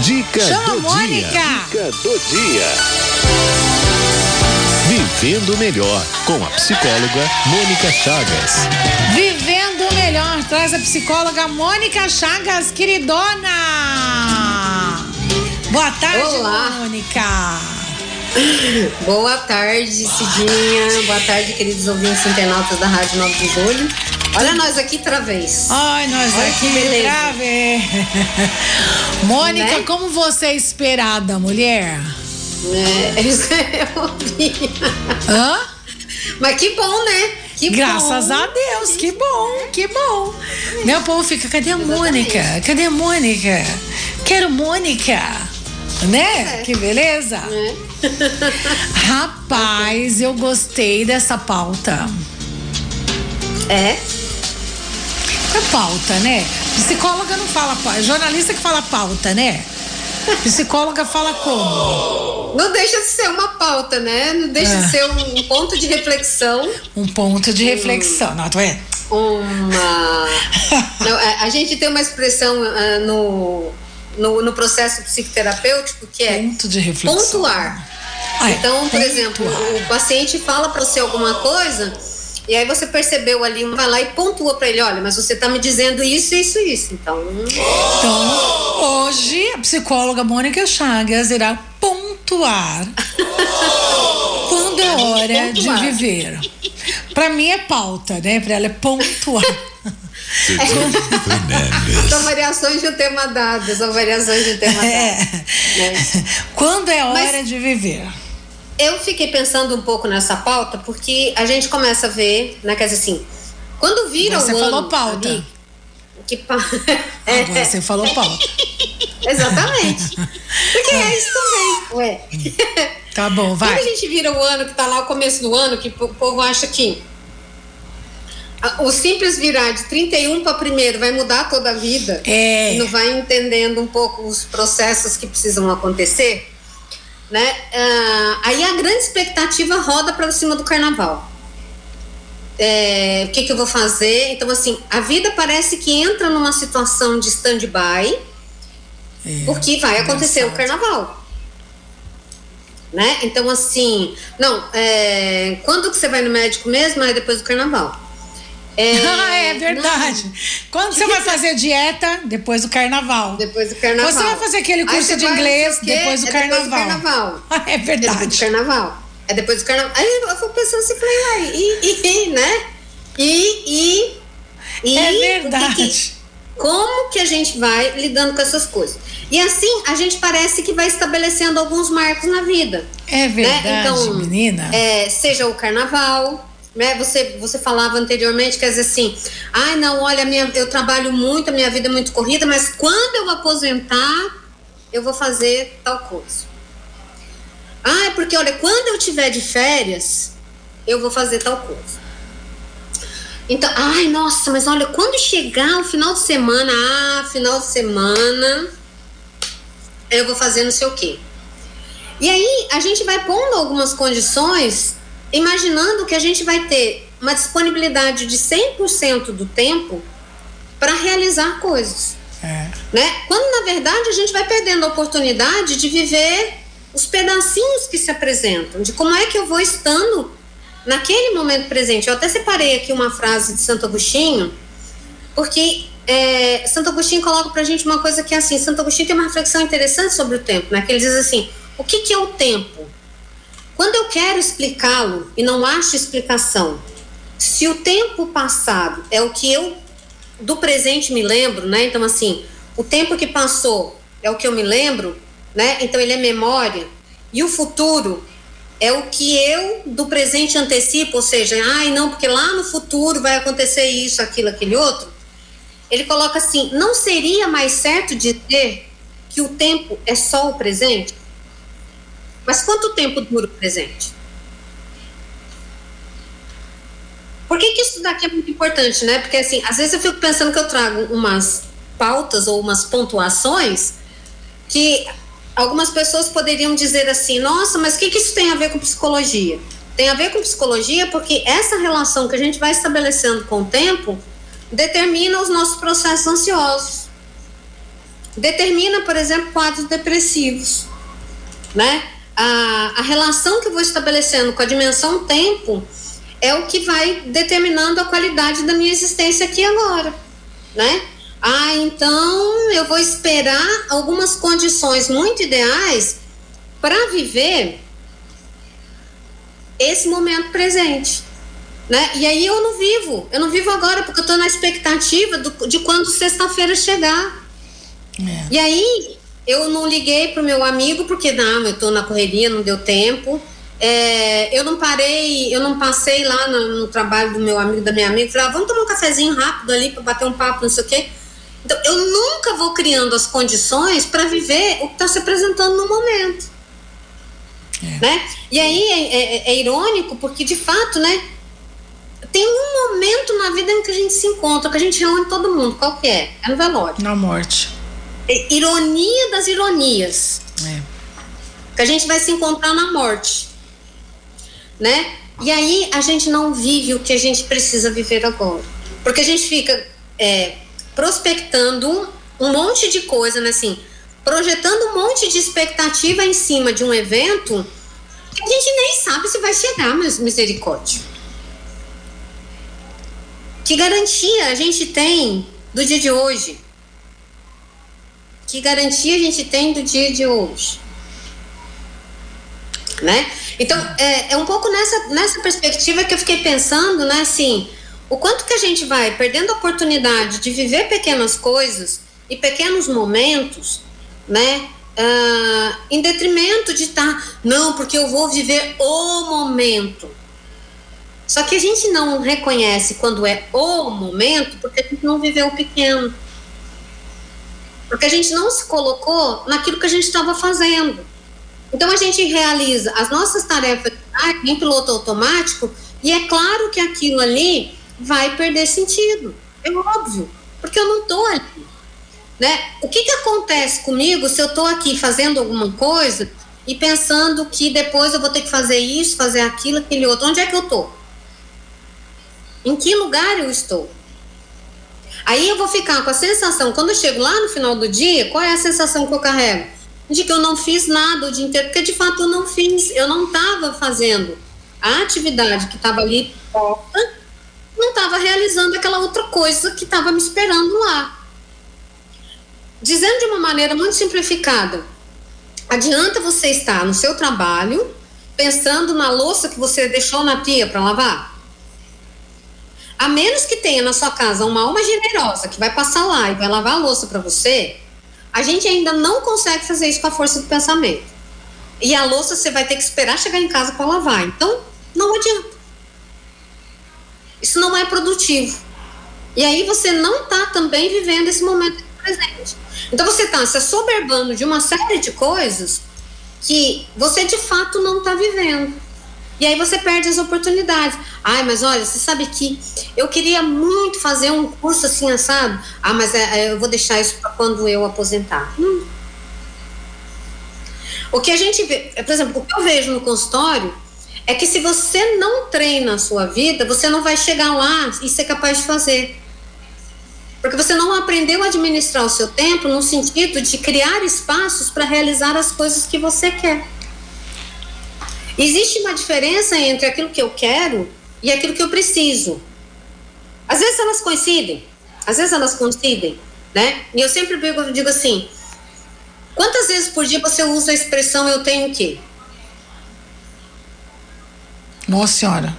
Dica Chama do Mônica. dia. Dica do dia. Vivendo melhor com a psicóloga Mônica Chagas. Vivendo o melhor, traz a psicóloga Mônica Chagas, queridona. Boa tarde, Olá. Mônica. Boa tarde, Cidinha. Boa tarde, queridos ouvintes internautas da Rádio 9 de Julho. Olha nós aqui outra vez. Ai, nós Olha aqui grave. Mônica, Né? como você é esperada, mulher? É, isso que eu ouvi. Hã? Mas que bom, né? Que Graças bom. a Deus, que bom, que bom. Meu povo fica, cadê a Mônica? Cadê a Mônica? Quero Mônica. Né? É. Que beleza. É. Rapaz, eu gostei dessa pauta. É. É pauta, né? Psicóloga não fala pauta, jornalista que fala pauta, né? Psicóloga fala como? Não deixa de ser uma pauta, né? Não deixa É. de ser um ponto de reflexão. Um ponto de reflexão. Não, tô vendo? Uma. Não, a, a gente tem uma expressão ah, no, no, no processo psicoterapêutico que é Ponto de reflexão. pontuar. Ah, é, Então, por pontuar. exemplo, o paciente fala para você alguma coisa e aí você percebeu ali, vai lá e pontua para ele, olha, mas você tá me dizendo isso, isso, isso. Então, Então, hoje a psicóloga Mônica Chagas irá pontuar quando é hora de viver. Pra mim é pauta, né? Pra ela é pontuar. são variações de um tema dado, são variações de um tema É. dado. né? Quando é hora Mas- de viver. Eu fiquei pensando um pouco nessa pauta porque a gente começa a ver, né, quer dizer assim, quando vira Você o falou ano pauta. ali, que pa... é, Agora você falou pauta. Exatamente. Porque é isso também, ué. Tá bom, Quando a vai. gente vira o ano, que tá lá o começo do ano, que o povo acha que o simples virar de 31 para primeiro vai mudar toda a vida. É. E não vai entendendo um pouco os processos que precisam acontecer, né? Ah, aí a grande expectativa roda para cima do carnaval. É, o que, que eu vou fazer? Então, assim, a vida parece que entra numa situação de stand-by, É, porque vai acontecer o engraçado. carnaval. Né? Então, assim, não, é, quando que você vai no médico mesmo? É depois do carnaval. Ah, é verdade. Quando você vai fazer dieta? Depois do carnaval. não, depois do carnaval. Você vai fazer aquele curso de não inglês depois do é carnaval. Depois do carnaval. Ah, é É depois do verdade. carnaval. É depois do carnaval. Aí eu fui pensando assim, falei, uai, e, e, né? E, e, e. É que verdade. que- como que a gente vai lidando com essas coisas? E assim, a gente parece que vai estabelecendo alguns marcos na vida. É verdade, né? Então, menina. é, seja o carnaval, né? Você, você falava anteriormente, quer dizer assim, ai não, olha, minha, eu trabalho muito, a minha vida é muito corrida, mas quando eu aposentar, eu vou fazer tal coisa. Ah, porque olha, quando eu tiver de férias, eu vou fazer tal coisa. Então, ai, nossa, mas olha, quando chegar o final de semana, ah, final de semana, eu vou fazer não sei o quê. E aí a gente vai pondo algumas condições, imaginando que a gente vai ter uma disponibilidade de 100% do tempo para realizar coisas, É. né? Quando na verdade a gente vai perdendo a oportunidade de viver os pedacinhos que se apresentam, de como é que eu vou estando naquele momento presente. Eu até separei aqui uma frase de Santo Agostinho, porque é, Santo Agostinho coloca pra gente uma coisa que é assim, Santo Agostinho tem uma reflexão interessante sobre o tempo, né? Que ele diz assim, o que, que é o tempo? Quando eu quero explicá-lo e não acho explicação, se o tempo passado é o que eu do presente me lembro, né? Então assim, o tempo que passou é o que eu me lembro, né? Então ele é memória e o futuro é o que eu do presente antecipo, ou seja, ai não, porque lá no futuro vai acontecer isso, aquilo, aquele outro. Ele coloca assim: não seria mais certo dizer que o tempo é só o presente? Mas quanto tempo dura o presente? Por que, que isso daqui é muito importante, né? Porque assim, às vezes eu fico pensando que eu trago umas pautas ou umas pontuações que algumas pessoas poderiam dizer assim: nossa, mas o que, que isso tem a ver com psicologia? Tem a ver com psicologia porque essa relação que a gente vai estabelecendo com o tempo determina os nossos processos ansiosos. determina, por exemplo, quadros depressivos, né? A, a relação que eu vou estabelecendo com a dimensão tempo é o que vai determinando a qualidade da minha existência aqui agora, né? Ah, então eu vou esperar algumas condições muito ideais para viver esse momento presente. Né? E aí eu não vivo, eu não vivo agora porque eu estou na expectativa do, de quando sexta-feira chegar. É. E aí eu não liguei pro meu amigo porque não, eu estou na correria, não deu tempo. É, eu não parei, eu não passei lá no, no, trabalho do meu amigo, da minha amiga, falei, ah, vamos tomar um cafezinho rápido ali para bater um papo, não sei o quê. Então, eu nunca vou criando as condições para viver o que está se apresentando no momento. É. Né? E aí é, é, é, irônico porque, de fato, né, tem um momento na vida em que a gente se encontra, que a gente reúne todo mundo. Qual que é? É no velório. Na morte. É ironia das ironias. É. Que a gente vai se encontrar na morte. Né? E aí a gente não vive o que a gente precisa viver agora. Porque a gente fica é, prospectando um monte de coisa, né? Assim, projetando um monte de expectativa em cima de um evento que a gente nem sabe se vai chegar, mas misericórdia. Que garantia a gente tem do dia de hoje? Que garantia a gente tem do dia de hoje? Né? Então, é, é um pouco nessa, nessa perspectiva que eu fiquei pensando, né, assim, o quanto que a gente vai perdendo a oportunidade de viver pequenas coisas e pequenos momentos né? Uh, em detrimento de estar, tá, não, porque eu vou viver o momento. Só que a gente não reconhece quando é o momento porque a gente não viveu o pequeno. Porque a gente não se colocou naquilo que a gente estava fazendo. Então a gente realiza as nossas tarefas em piloto automático e é claro que aquilo ali vai perder sentido. É óbvio, porque eu não estou ali. Né? O que, que acontece comigo se eu estou aqui fazendo alguma coisa e pensando que depois eu vou ter que fazer isso, fazer aquilo, aquele outro? Onde é que eu estou? Em que lugar eu estou? Aí eu vou ficar com a sensação, quando eu chego lá no final do dia, qual é a sensação que eu carrego? De que eu não fiz nada o dia inteiro, porque de fato eu não fiz, eu não estava fazendo a atividade que estava ali porta, não estava realizando aquela outra coisa que estava me esperando lá. Dizendo de uma maneira muito simplificada, adianta você estar no seu trabalho pensando na louça que você deixou na pia para lavar? A menos que tenha na sua casa uma alma generosa que vai passar lá e vai lavar a louça para você, a gente ainda não consegue fazer isso com a força do pensamento. E a louça você vai ter que esperar chegar em casa para lavar. Então, não adianta. Isso não é produtivo. E aí você não está também vivendo esse momento presente. Então você está se assoberbando de uma série de coisas que você de fato não está vivendo. E aí você perde as oportunidades. Ai, mas olha, você sabe que eu queria muito fazer um curso assim, assado. Ah, mas é, é eu vou deixar isso para quando eu aposentar. Hum. O que a gente vê, por exemplo, o que eu vejo no consultório é que se você não treina a sua vida, você não vai chegar lá e ser capaz de fazer. Porque você não aprendeu a administrar o seu tempo no sentido de criar espaços para realizar as coisas que você quer. Existe uma diferença entre aquilo que eu quero e aquilo que eu preciso. Às vezes elas coincidem, às vezes elas coincidem, né? E eu sempre digo, digo assim: quantas vezes por dia você usa a expressão eu tenho que? Nossa Senhora.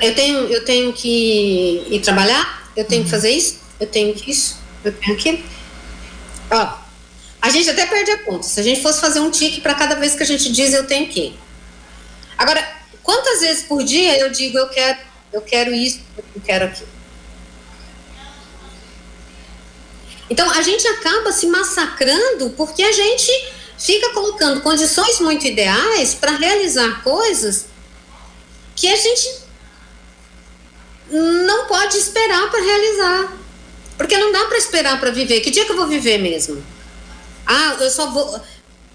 Eu tenho, eu tenho que ir trabalhar, eu tenho uhum. que fazer isso, eu tenho que isso, eu tenho que. Ó, a gente até perde a conta. Se a gente fosse fazer um tique para cada vez que a gente diz eu tenho que. Agora, quantas vezes por dia eu digo eu quero, eu quero isso, eu quero aquilo? Então a gente acaba se massacrando porque a gente fica colocando condições muito ideais para realizar coisas que a gente não pode esperar para realizar. Porque não dá para esperar para viver. Que dia que eu vou viver mesmo? Ah, eu só vou.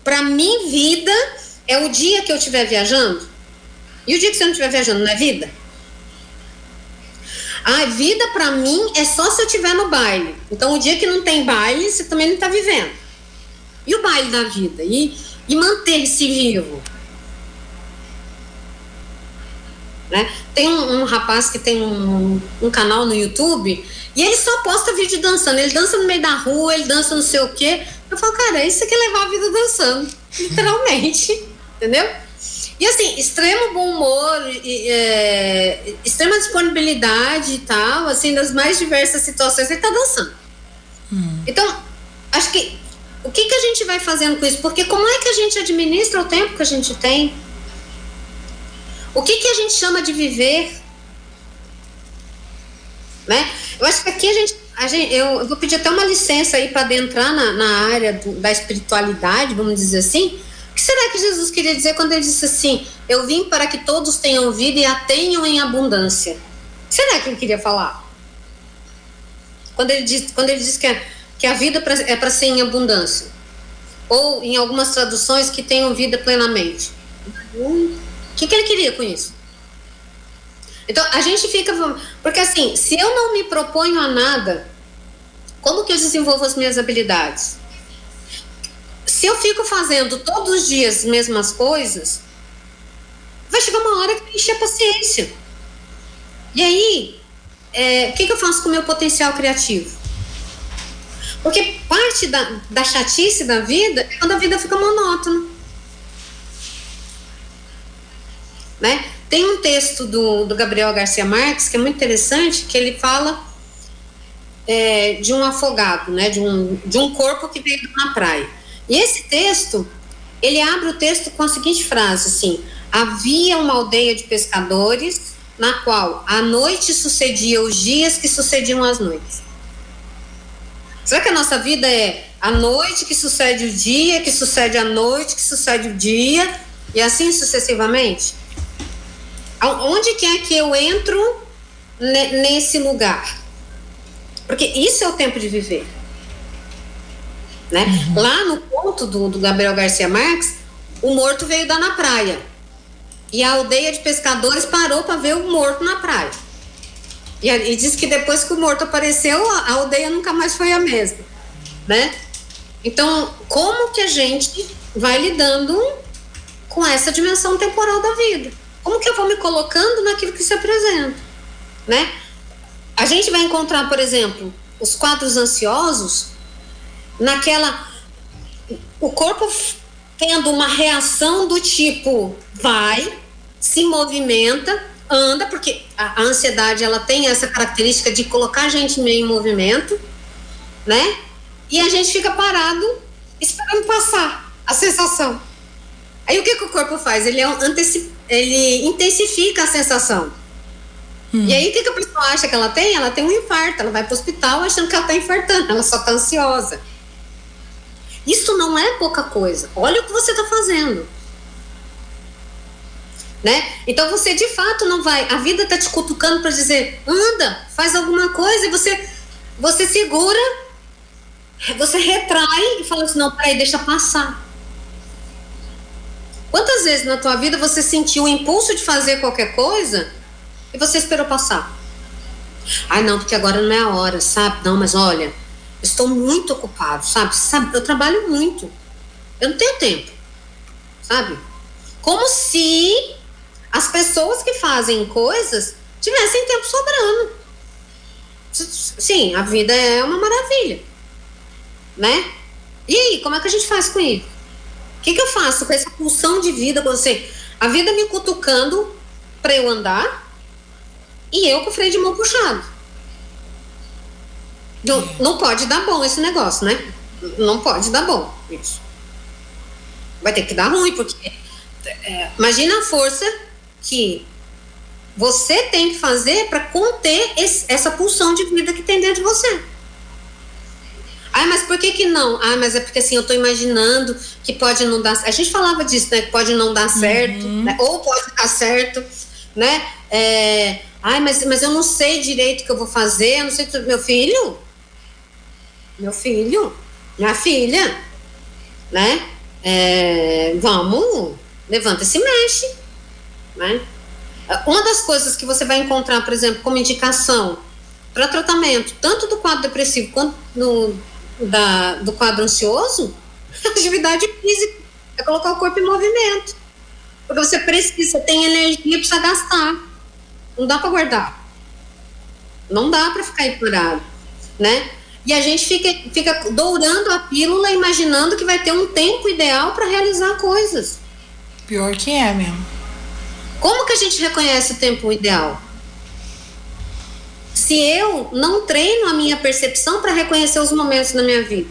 Para mim, vida é o dia que eu estiver viajando. E o dia que você não estiver viajando não é vida? A vida para mim é só se eu estiver no baile. Então, o dia que não tem baile, você também não está vivendo. E o baile da vida? E, e manter-se vivo. Né? Tem um, um, rapaz que tem um, um, canal no YouTube e ele só posta vídeo dançando. Ele dança no meio da rua, ele dança não sei o quê. Eu falo, cara, isso aqui é levar a vida dançando, literalmente, entendeu? E assim, extremo bom humor, e, é, extrema disponibilidade e tal, assim, das mais diversas situações, ele tá dançando. Hum. Então, acho que o que, que a gente vai fazendo com isso? Porque como é que a gente administra o tempo que a gente tem? O que, que a gente chama de viver? Né? Eu acho que aqui a gente, gente eu, vou pedir até uma licença aí para adentrar na, na área do, da espiritualidade, vamos dizer assim. O que será que Jesus queria dizer quando ele disse assim: Eu vim para que todos tenham vida e a tenham em abundância? O que será que ele queria falar? Quando ele diz, quando ele que, a, que a vida é para ser em abundância. Ou em algumas traduções que tenham vida plenamente. O que, que ele queria com isso? Então, a gente fica. Porque, assim, se eu não me proponho a nada, como que eu desenvolvo as minhas habilidades? Se eu fico fazendo todos os dias as mesmas coisas, vai chegar uma hora que enche a paciência. E aí, é, o que, que eu faço com o meu potencial criativo? Porque parte da, da chatice da vida é quando a vida fica monótona. Né? Tem um texto do, do Gabriel Garcia Marques que é muito interessante, que ele fala é, de um afogado, né? de, um, de um corpo que veio na praia. E esse texto, ele abre o texto com a seguinte frase, assim, havia uma aldeia de pescadores na qual a noite sucedia os dias que sucediam as noites. Será que a nossa vida é a noite que sucede o dia, que sucede a noite, que sucede o dia, e assim sucessivamente? Onde que é que eu entro nesse lugar? Porque isso é o tempo de viver. Né? Uhum. Lá no ponto do, do Gabriel Garcia Marques, o morto veio dar na praia. E a aldeia de pescadores parou para ver o morto na praia. E, e diz que depois que o morto apareceu, a, a aldeia nunca mais foi a mesma. Né? Então, como que a gente vai lidando com essa dimensão temporal da vida? Como que eu vou me colocando naquilo que se apresenta, né? A gente vai encontrar, por exemplo, os quadros ansiosos naquela o corpo tendo uma reação do tipo vai, se movimenta, anda, porque a, a ansiedade ela tem essa característica de colocar a gente meio em movimento, né? E a gente fica parado esperando passar a sensação. Aí o que, que o corpo faz? Ele, é um ele intensifica a sensação. Hum. E aí o que, que a pessoa acha que ela tem? Ela tem um infarto, ela vai para o hospital achando que ela está infartando, ela só está ansiosa. Isso não é pouca coisa. Olha o que você está fazendo. Né? Então você de fato não vai. A vida está te cutucando para dizer, anda, faz alguma coisa, e você, você segura, você retrai e fala assim, não, peraí, deixa passar. Quantas vezes na tua vida você sentiu o impulso de fazer qualquer coisa e você esperou passar? Ai, não, porque agora não é a hora, sabe? Não, mas olha, estou muito ocupado, sabe? sabe? Eu trabalho muito. Eu não tenho tempo, sabe? Como se as pessoas que fazem coisas tivessem tempo sobrando. Sim, a vida é uma maravilha, né? E aí, como é que a gente faz com isso? O que, que eu faço com essa pulsão de vida com você? A vida me cutucando para eu andar e eu com o freio de mão puxado. Não, não pode dar bom esse negócio, né? Não pode dar bom isso. Vai ter que dar ruim, porque é, imagina a força que você tem que fazer para conter esse, essa pulsão de vida que tem dentro de você. Ah, mas por que que não? Ah, mas é porque assim, eu tô imaginando que pode não dar A gente falava disso, né? Que pode não dar certo, uhum. né? ou pode dar certo, né? É... Ai, mas, mas eu não sei direito o que eu vou fazer, eu não sei. Meu filho? Meu filho? Minha filha? Né? É... Vamos, levanta e se mexe, né? Uma das coisas que você vai encontrar, por exemplo, como indicação para tratamento, tanto do quadro depressivo quanto no, da, do quadro ansioso, atividade física. É colocar o corpo em movimento. Porque você precisa, tem energia, precisa gastar. Não dá para guardar. Não dá para ficar aí parado, né? E a gente fica, fica dourando a pílula, imaginando que vai ter um tempo ideal para realizar coisas. Pior que é mesmo. Como que a gente reconhece o tempo ideal? Se eu não treino a minha percepção para reconhecer os momentos na minha vida.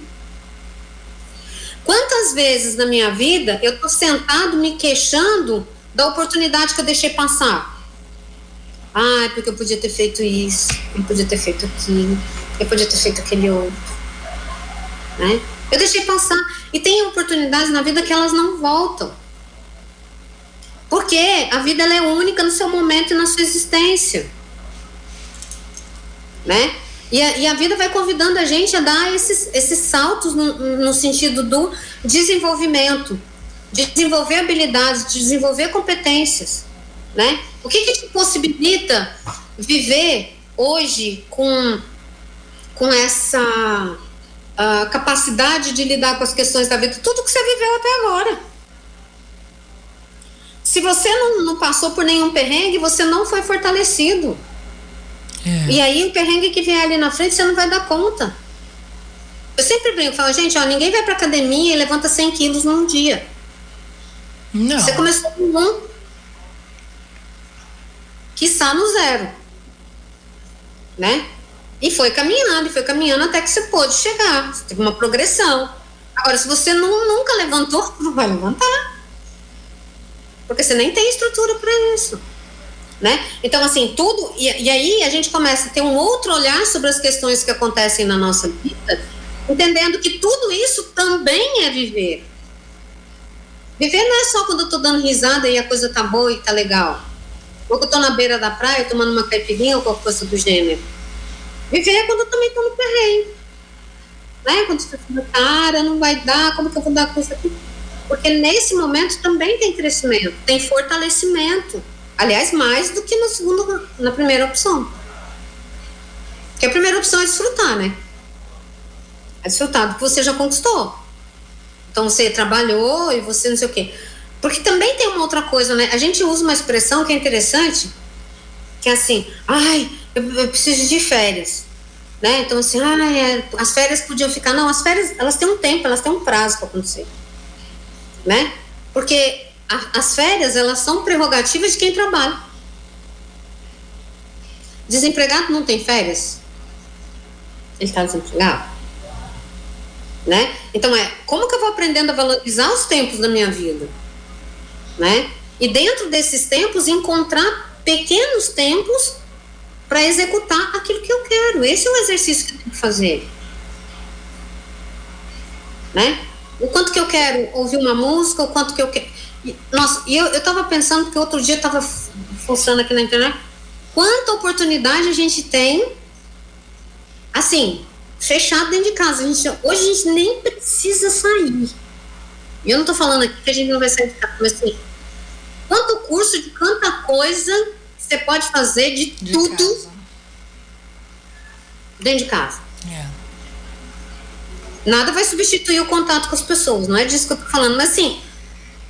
Quantas vezes na minha vida eu tô sentado me queixando da oportunidade que eu deixei passar? Ah, porque eu podia ter feito isso, eu podia ter feito aquilo, eu podia ter feito aquele outro. Né? Eu deixei passar. E tem oportunidades na vida que elas não voltam. Porque a vida é única no seu momento e na sua existência. Né? E a, e a vida vai convidando a gente a dar esses, esses saltos no, no sentido do desenvolvimento, de desenvolver habilidades, de desenvolver competências. Né? O que, que te possibilita viver hoje com, com essa uh, capacidade de lidar com as questões da vida? Tudo que você viveu até agora. Se você não, não passou por nenhum perrengue, você não foi fortalecido. É. E aí o perrengue que vier ali na frente, você não vai dar conta. Eu sempre brinco, falo, gente, ó, ninguém vai pra academia e levanta 100 quilos num dia. Não. Você começou com um, que está no zero. Né? E foi caminhando, e foi caminhando até que você pôde chegar. Você teve uma progressão. Agora, se você não, nunca levantou, não vai levantar. Porque você nem tem estrutura para isso né? Então, assim, tudo. E, e, aí a gente começa a ter um outro olhar sobre as questões que acontecem na nossa vida, entendendo que tudo isso também é viver. Viver não é só quando eu tô dando risada e a coisa tá boa e tá legal. Ou que eu tô na beira da praia tomando uma caipirinha ou qualquer coisa do gênero. Viver é quando eu também tô no terreno. Né? Quando você fala, cara, não vai dar, como que eu vou dar coisa aqui? Porque nesse momento também tem crescimento, tem fortalecimento. Aliás, mais do que na segunda, na primeira opção. Porque a primeira opção é desfrutar, né? É desfrutar do que você já conquistou. Então você trabalhou e você não sei o quê. Porque também tem uma outra coisa, né? A gente usa uma expressão que é interessante, que é assim, ai, eu, eu preciso de férias. Né? Então, assim, ai, é, as férias podiam ficar. Não, as férias, elas têm um tempo, elas têm um prazo para acontecer. Né? Porque as férias, elas são prerrogativas de quem trabalha. Desempregado não tem férias? Ele está desempregado? Né? Então é, como que eu vou aprendendo a valorizar os tempos da minha vida? Né? E dentro desses tempos encontrar pequenos tempos para executar aquilo que eu quero. Esse é o exercício que eu tenho que fazer. Né? O quanto que eu quero ouvir uma música, o quanto que eu quero nossa, e eu, eu tava pensando que outro dia eu tava funcionando aqui na internet. Quanta oportunidade a gente tem, assim, fechado dentro de casa. A gente, hoje a gente nem precisa sair. E eu não tô falando aqui que a gente não vai sair de casa, mas assim, quanto curso de quanta coisa você pode fazer de, de tudo casa. dentro de casa. É. Nada vai substituir o contato com as pessoas, não é disso que eu tô falando, mas assim,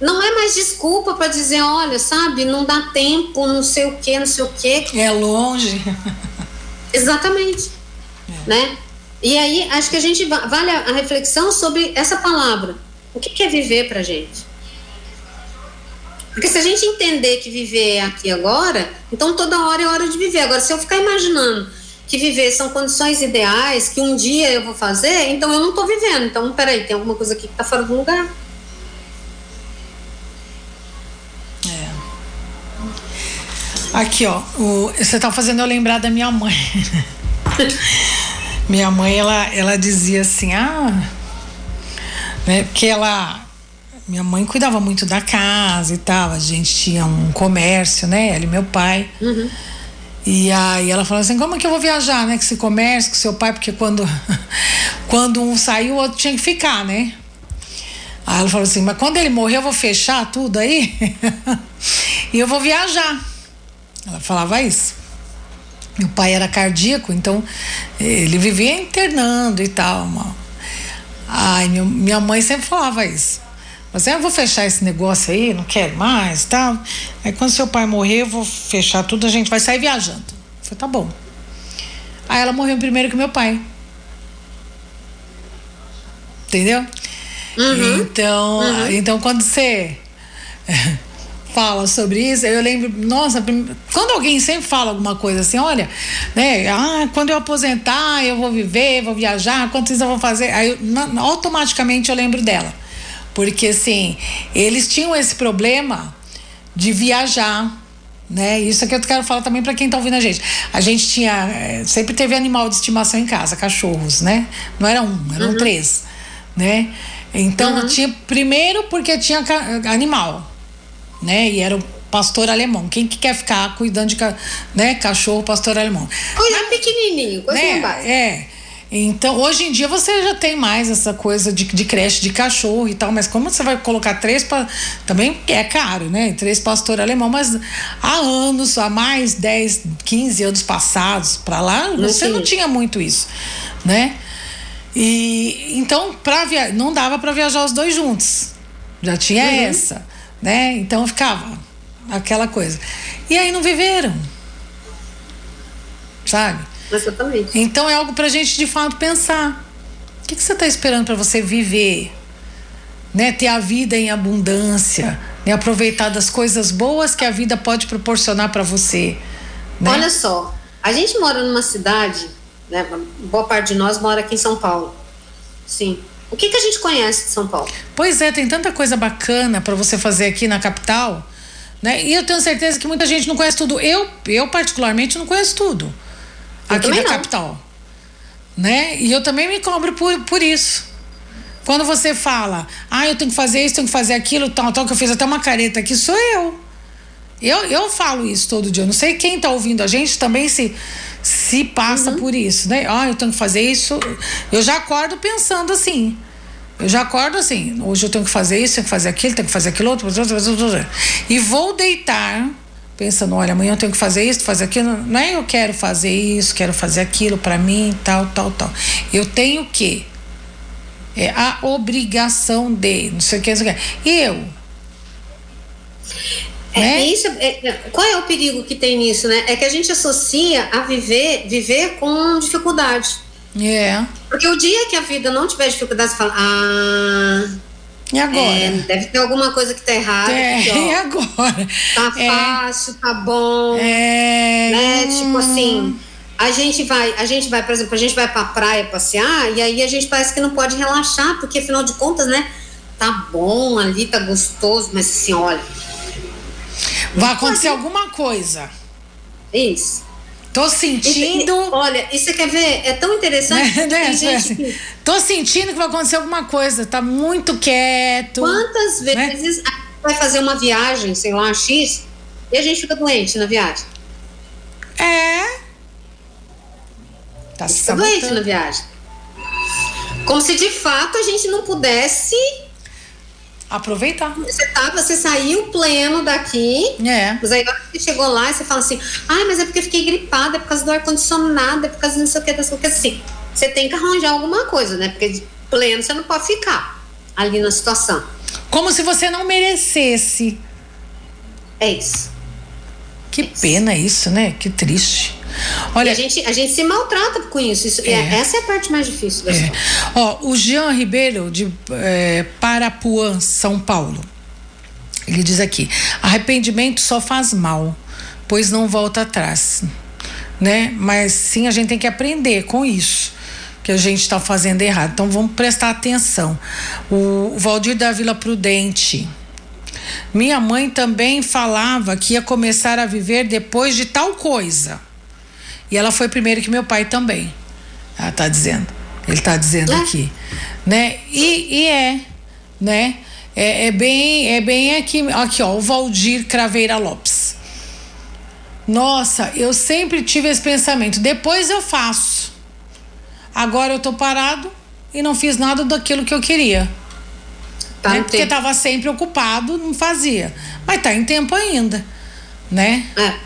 não é mais desculpa para dizer, olha, sabe, não dá tempo, não sei o que, não sei o que. É longe. Exatamente. É. Né? E aí, acho que a gente vale a reflexão sobre essa palavra. O que, que é viver pra gente? Porque se a gente entender que viver é aqui agora, então toda hora é hora de viver. Agora, se eu ficar imaginando que viver são condições ideais, que um dia eu vou fazer, então eu não estou vivendo. Então, peraí, tem alguma coisa aqui que está fora do lugar. Aqui, ó. O, você tá fazendo eu lembrar da minha mãe. minha mãe, ela, ela dizia assim, ah. Né, porque ela. Minha mãe cuidava muito da casa e tal. A gente tinha um comércio, né? Ela e meu pai. Uhum. E aí ela falou assim, como é que eu vou viajar, né? Com esse comércio, com seu pai, porque quando, quando um saiu, o outro tinha que ficar, né? Aí ela falou assim, mas quando ele morrer, eu vou fechar tudo aí e eu vou viajar. Ela falava isso. Meu pai era cardíaco, então ele vivia internando e tal. Ai, meu, minha mãe sempre falava isso. Mas eu vou fechar esse negócio aí, não quero mais tal. Aí quando seu pai morrer, eu vou fechar tudo, a gente vai sair viajando. Eu falei, tá bom. Aí ela morreu primeiro que meu pai. Entendeu? Uhum. Então, uhum. então quando você fala sobre isso, eu lembro, nossa, quando alguém sempre fala alguma coisa assim, olha, né, ah, quando eu aposentar, eu vou viver, vou viajar, quanto isso eu vou fazer, aí eu, na, automaticamente eu lembro dela. Porque assim, eles tinham esse problema de viajar, né? Isso é que eu quero falar também para quem está ouvindo a gente. A gente tinha eh, sempre teve animal de estimação em casa, cachorros, né? Não era um, eram uhum. três, né? Então uhum. tinha primeiro porque tinha animal, né? E era o pastor alemão. Quem que quer ficar cuidando de né, cachorro, pastor alemão? Coisa pequenininho, coisa né? básica. É. Então, hoje em dia você já tem mais essa coisa de, de creche de cachorro e tal, mas como você vai colocar três para também é caro, né? Três pastor alemão, mas há anos, há mais 10, 15 anos passados para lá, não você não tinha muito isso, né? E então para via... não dava para viajar os dois juntos. Já tinha uhum. essa né? Então ficava aquela coisa. E aí não viveram. Sabe? Exatamente. Então é algo pra gente de fato pensar. O que, que você está esperando para você viver? Né? Ter a vida em abundância, né? aproveitar das coisas boas que a vida pode proporcionar para você. Né? Olha só, a gente mora numa cidade, né? boa parte de nós mora aqui em São Paulo. Sim. O que, que a gente conhece de São Paulo? Pois é, tem tanta coisa bacana para você fazer aqui na capital, né? E eu tenho certeza que muita gente não conhece tudo. Eu, eu particularmente, não conheço tudo eu aqui na não. capital, né? E eu também me cobro por, por isso. Quando você fala, ah, eu tenho que fazer isso, tenho que fazer aquilo, tal, tal, que eu fiz até uma careta aqui, sou eu. Eu, eu falo isso todo dia. Eu não sei quem está ouvindo a gente também se se passa uhum. por isso, né? Ah, eu tenho que fazer isso. Eu já acordo pensando assim. Eu já acordo assim. Hoje eu tenho que fazer isso, tenho que fazer aquilo, tenho que fazer aquilo outro. E vou deitar pensando, olha, amanhã eu tenho que fazer isso, fazer aquilo. Não é eu quero fazer isso, quero fazer aquilo para mim, tal, tal, tal. Eu tenho que é a obrigação de, não sei o que, não sei o que. E eu é, né? É isso, é, qual é o perigo que tem nisso, né? É que a gente associa a viver, viver com dificuldade. É. Porque o dia que a vida não tiver dificuldade, você fala, ah. E agora? É, deve ter alguma coisa que tá errada. É, e agora? Tá é. fácil, tá bom. É. Né? Tipo assim, a gente vai, a gente vai, por exemplo, a gente vai pra praia passear e aí a gente parece que não pode relaxar, porque afinal de contas, né? Tá bom ali, tá gostoso, mas assim, olha Vai acontecer alguma coisa. Isso. Tô sentindo. Isso, olha, isso você quer ver? É tão interessante. Né? Tem gente assim, que... Tô sentindo que vai acontecer alguma coisa. Tá muito quieto. Quantas né? vezes né? vai fazer uma viagem, sei lá, X, e a gente fica doente na viagem? É. Tá fica doente na viagem. Como se de fato a gente não pudesse aproveitar. Você tá, você saiu pleno daqui. É. Mas aí você chegou lá e você fala assim: "Ai, mas é porque eu fiquei gripada, é por causa do ar condicionado, é por causa não sei o que, não sei o que assim". Você tem que arranjar alguma coisa, né? Porque pleno você não pode ficar ali na situação. Como se você não merecesse. É isso. Que é pena isso, né? Que triste. Olha, a gente, a gente se maltrata com isso. isso é. é essa é a parte mais difícil da é. Ó, o Jean Ribeiro, de é, Parapuã, São Paulo, ele diz aqui: arrependimento só faz mal, pois não volta atrás. Né? Mas sim, a gente tem que aprender com isso que a gente está fazendo errado. Então vamos prestar atenção. O Valdir da Vila Prudente. Minha mãe também falava que ia começar a viver depois de tal coisa. E ela foi primeiro que meu pai também. Ela está dizendo. Ele está dizendo é. aqui. Né? E, e é, né? É, é, bem, é bem aqui, aqui, ó, o Valdir Craveira Lopes. Nossa, eu sempre tive esse pensamento. Depois eu faço. Agora eu tô parado e não fiz nada daquilo que eu queria. Tá né? Porque estava sempre ocupado, não fazia. Mas tá em tempo ainda, né? É.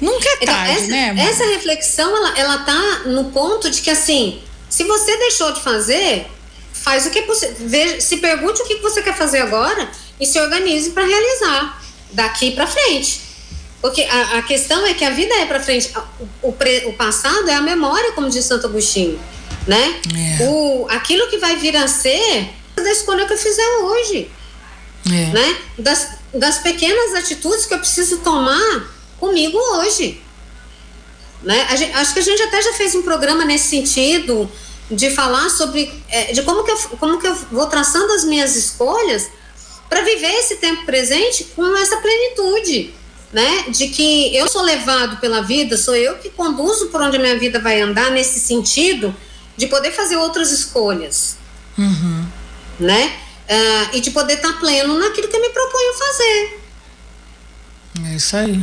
Nunca é Então, tarde, essa, né? mãe? essa reflexão, ela, ela tá no ponto de que, assim, se você deixou de fazer, faz o que é possível. Veja- Se pergunte o que você quer fazer agora e se organize para realizar daqui para frente. Porque a, a questão é que a vida é para frente. O, o, pre- o passado é a memória, como diz Santo Agostinho, né? É. O, aquilo que vai vir a ser é da escolha que eu fizer hoje É. né? Das, das pequenas atitudes que eu preciso tomar comigo hoje. Né? Gente- acho que a gente até já fez um programa nesse sentido de falar sobre eh, de como que, eu, como que eu vou traçando as minhas escolhas para viver esse tempo presente com essa plenitude, né? De que eu sou levado pela vida, sou eu que conduzo por onde a minha vida vai andar nesse sentido de poder fazer outras escolhas Uhum. né? Ah, e de poder estar pleno naquilo que eu me proponho fazer. É isso aí.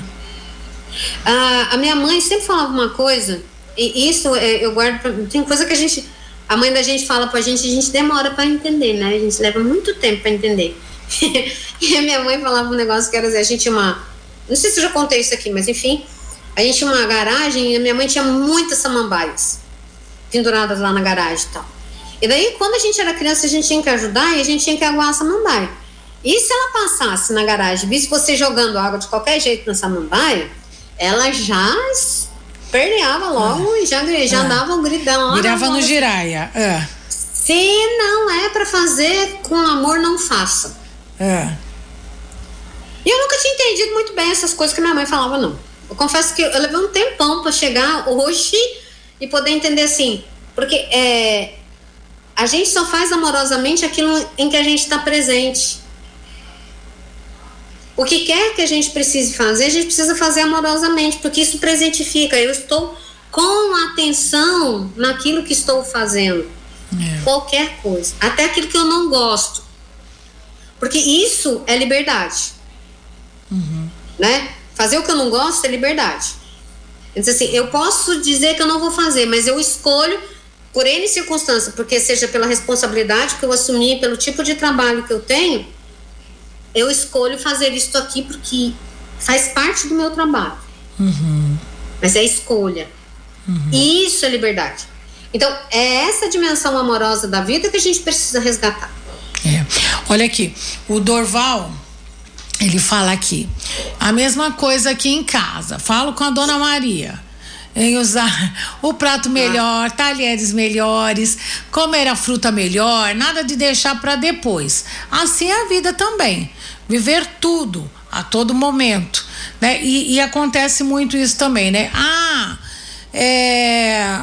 Ah, a minha mãe sempre falava uma coisa, e isso é, eu guardo. Pra, tem coisa que a gente. A mãe da gente fala pra gente, a gente demora pra entender, né? A gente leva muito tempo pra entender. e a minha mãe falava um negócio que era assim, a gente uma. Não sei se eu já contei isso aqui, mas enfim. A gente tinha uma garagem e a minha mãe tinha muitas samambaias penduradas lá na garagem e tal. E daí, quando a gente era criança, a gente tinha que ajudar e a gente tinha que aguar a samambaia. E se ela passasse na garagem, visse você jogando água de qualquer jeito na samambaia, ela já perneava logo e já, já Ah. dava um Virava na no giraia. É. Se não é pra fazer com amor, não faça. É. E eu nunca tinha entendido muito bem essas coisas que minha mãe falava, não. Eu confesso que eu levei um tempão pra chegar hoje e poder entender assim. Porque é, a gente só faz amorosamente aquilo em que a gente está presente. O que quer que a gente precise fazer, a gente precisa fazer amorosamente, porque isso presentifica. Eu estou com atenção naquilo que estou fazendo. É. Qualquer coisa. Até aquilo que eu não gosto. Porque isso é liberdade. Né? Fazer o que eu não gosto é liberdade. Dizer assim, eu posso dizer que eu não vou fazer, mas eu escolho por N circunstância, porque seja pela responsabilidade que eu assumi, pelo tipo de trabalho que eu tenho, eu escolho fazer isso aqui porque faz parte do meu trabalho. Mas é escolha. Isso é liberdade. Então, é essa dimensão amorosa da vida que a gente precisa resgatar. É. Olha aqui, o Dorval, ele fala aqui, a mesma coisa aqui em casa. Falo com a dona Maria em usar o prato melhor, talheres melhores, comer a fruta melhor, nada de deixar para depois. Assim é a vida também. Viver tudo a todo momento, né? E, e acontece muito isso também, né? Ah, é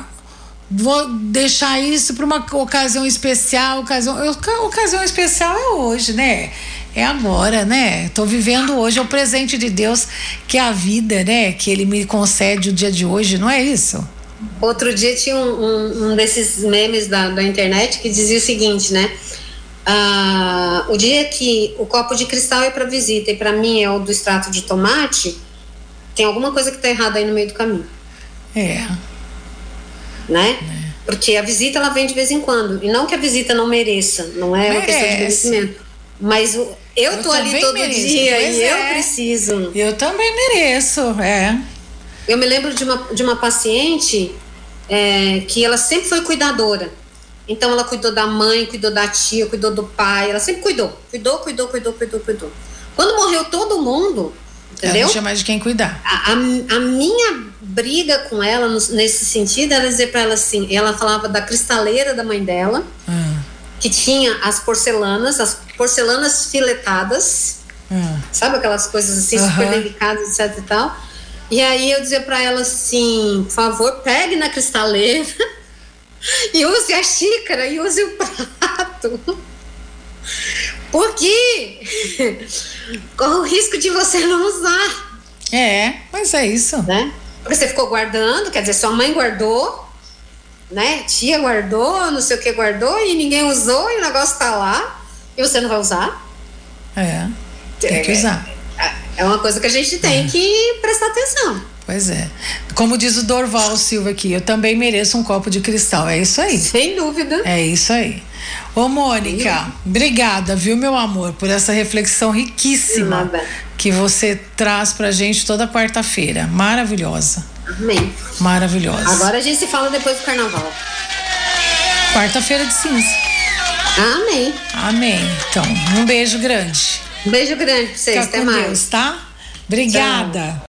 vou deixar isso para uma ocasião especial, ocasião, ocasião especial é hoje, né? É agora, né? Tô vivendo hoje, é o presente de Deus, que é a vida, né? Que Ele me concede o dia de hoje, não é isso? Outro dia tinha um, um- um desses memes da, da internet que dizia o seguinte, né? Ah, o dia que o copo de cristal é para visita e para mim é o do extrato de tomate, tem alguma coisa que tá errada aí no meio do caminho, É, né? Porque a visita ela vem de vez em quando e não que a visita não mereça, não é uma questão de Merece. merecimento, mas o- eu, Eu tô ali todo mereço, dia e eu é. preciso. eu também mereço, é. Eu me lembro de uma, de uma paciente é, que ela sempre foi cuidadora. Então ela cuidou da mãe, cuidou da tia, cuidou do pai, ela sempre cuidou. Cuidou, cuidou, cuidou, cuidou, cuidou. Quando morreu todo mundo, Ela entendeu? não tinha mais de quem cuidar. A, a- a minha briga com ela no- nesse sentido era dizer para ela assim, ela falava da cristaleira da mãe dela, Ah, que tinha as porcelanas, as porcelanas filetadas, ah. sabe aquelas coisas assim super Aham. delicadas, etc e tal. E aí eu dizia pra ela assim, por favor, pegue na cristaleira e use a xícara e use o prato. Porque corre o risco de você não usar, É, mas é isso. né? Porque você ficou guardando, quer dizer, sua mãe guardou, né? Tia guardou, não sei o que guardou e ninguém usou e o negócio tá lá e você não vai usar. É, tem que usar. É uma coisa que a gente tem que prestar atenção. Pois é. Como diz o Dorval Silva aqui, eu também mereço um copo de cristal. É isso aí. Sem dúvida. É isso aí. Ô, Mônica, obrigada, viu, meu amor, por essa reflexão riquíssima que você traz pra gente toda quarta-feira. Maravilhosa. Amém. Maravilhosa. Agora a gente se fala depois do carnaval. Quarta-feira de cinza. Amém. Amém. Então, um beijo grande. Um beijo grande pra vocês. Fica Até mais. Deus, tá? Obrigada.